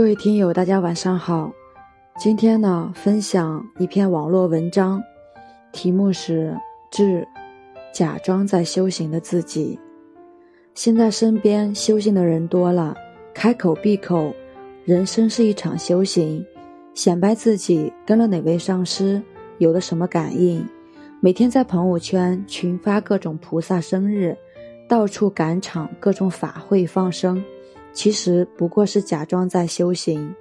各位听友，大家晚上好。今天呢，分享一篇网络文章，题目是《致假装在修行的自己》。现在身边修行的人多了，开口闭口，人生是一场修行，显摆自己跟了哪位上师，有了什么感应，每天在朋友圈群发各种菩萨生日，到处赶场各种法会放生。其实不过是假装在修行，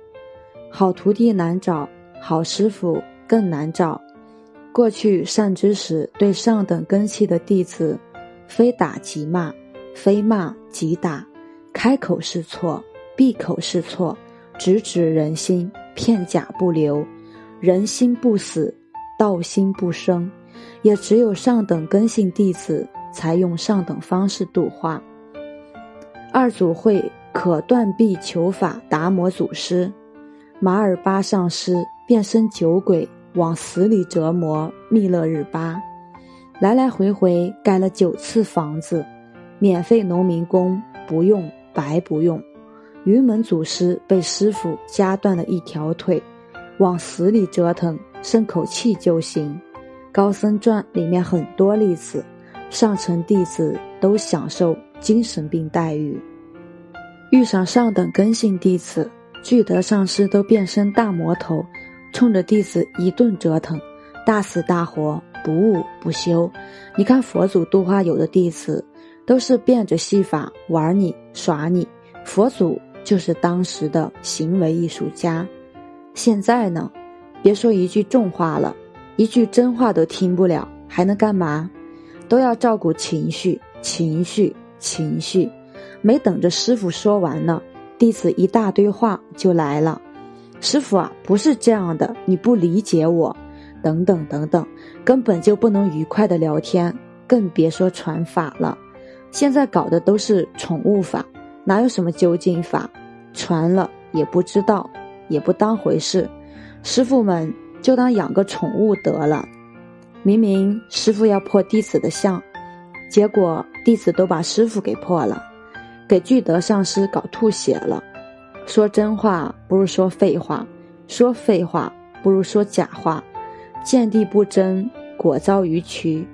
好徒弟难找，好师傅更难找。过去善知识对上等根器的弟子，非打即骂，非骂即打，开口是错，闭口是错，直指人心，片甲不留，人心不死，道心不生。也只有上等根性弟子，才用上等方式度化。二祖会。可断臂求法达摩祖师，马尔巴上师变身酒鬼，往死里折磨密勒日巴，来来回回盖了九次房子，免费农民工不用白不用。云门祖师被师傅夹断了一条腿，往死里折腾，剩口气就行。高僧传里面很多例子，上层弟子都享受精神病待遇。遇上上等根性弟子，聚德上师都变身大魔头，冲着弟子一顿折腾，大死大活，不悟不休。你看佛祖度化有的弟子，都是变着戏法玩你耍你，佛祖就是当时的行为艺术家。现在呢，别说一句重话了，一句真话都听不了，还能干嘛？都要照顾情绪，情绪，情绪。没等着师傅说完呢，弟子一大堆话就来了。师傅啊，不是这样的，你不理解我，等等等等，根本就不能愉快的聊天，更别说传法了。现在搞的都是宠物法，哪有什么究竟法？传了也不知道，也不当回事。师傅们就当养个宠物得了。明明师傅要破弟子的相，结果弟子都把师傅给破了。给具德上师搞吐血了，说真话不如说废话，说废话不如说假话，见地不真，果遭于渠。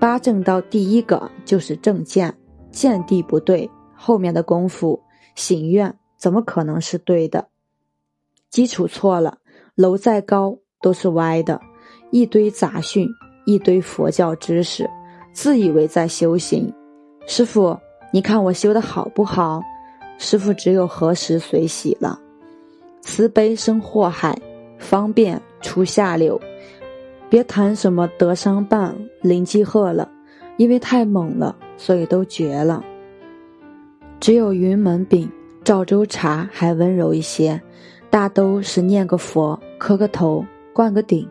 八正道第一个就是正见，见地不对，后面的功夫行愿怎么可能是对的？基础错了，楼再高都是歪的。一堆杂讯，一堆佛教知识，自以为在修行，师傅。你看我修的好不好？师傅只有何时随喜了。慈悲生祸害，方便出下流。别谈什么德商办、灵机鹤了，因为太猛了，所以都绝了。只有云门饼、赵州茶还温柔一些，大都是念个佛、磕个头、灌个顶，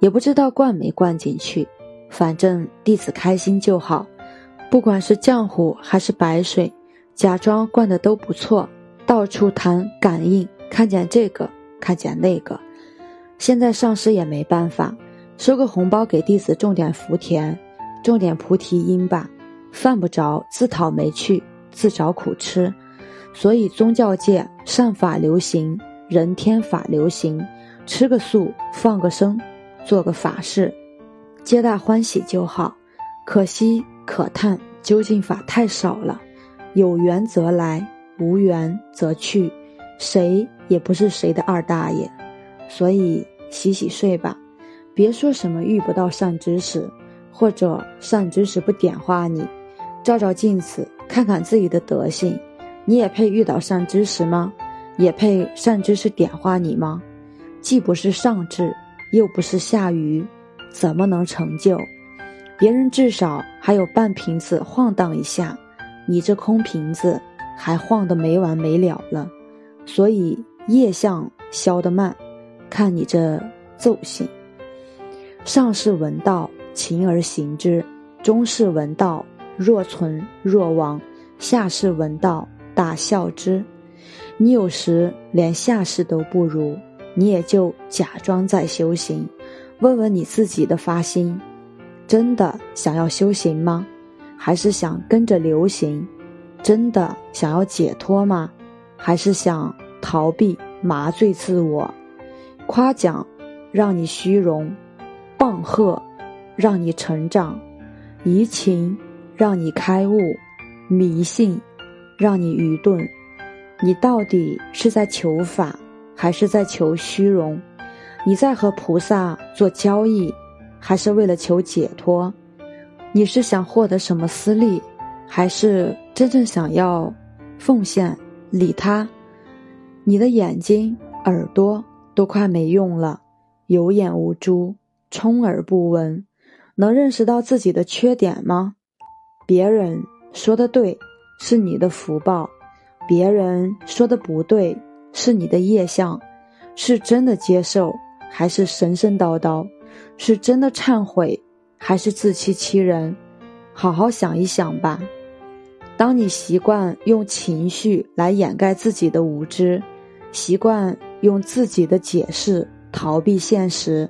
也不知道灌没灌进去，反正弟子开心就好。不管是浆糊还是白水，假装灌的都不错，到处谈感应，看见这个，看见那个。现在上师也没办法，收个红包给弟子种点福田，种点菩提因吧。犯不着自讨没趣，自找苦吃。所以宗教界善法流行，人天法流行，吃个素，放个生，做个法事，皆大欢喜就好。可惜。可叹究竟法太少了，有缘则来，无缘则去，谁也不是谁的二大爷，所以洗洗睡吧，别说什么遇不到善知识，或者善知识不点化你，照照镜子，看看自己的德行，你也配遇到善知识吗？也配善知识点化你吗？既不是上智，又不是下愚，怎么能成就？别人至少还有半瓶子晃荡一下，你这空瓶子还晃得没完没了了，所以业相消得慢，看你这奏性。上士闻道，勤而行之；中士闻道，若存若亡；下士闻道，大笑之。你有时连下士都不如，你也就假装在修行。问问你自己的发心。真的想要修行吗？还是想跟着流行？真的想要解脱吗？还是想逃避麻醉自我，夸奖让你虚荣，棒喝让你成长，移情让你开悟，迷信让你愚钝。你到底是在求法，还是在求虚荣？你在和菩萨做交易，还是为了求解脱？你是想获得什么私利，还是真正想要奉献利他？你的眼睛、耳朵都快没用了，有眼无珠，充耳不闻，能认识到自己的缺点吗？别人说的对，是你的福报。别人说的不对，是你的业相，是真的接受，还是神神叨叨？是真的忏悔，还是自欺欺人？好好想一想吧。当你习惯用情绪来掩盖自己的无知，习惯用自己的解释逃避现实，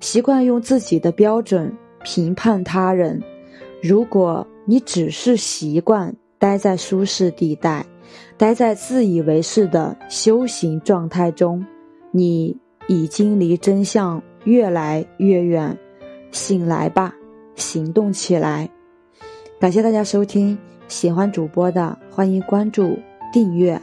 习惯用自己的标准评判他人，如果你只是习惯待在舒适地带，待在自以为是的修行状态中，你已经离真相越来越远。醒来吧，行动起来！感谢大家收听，喜欢主播的欢迎关注、订阅。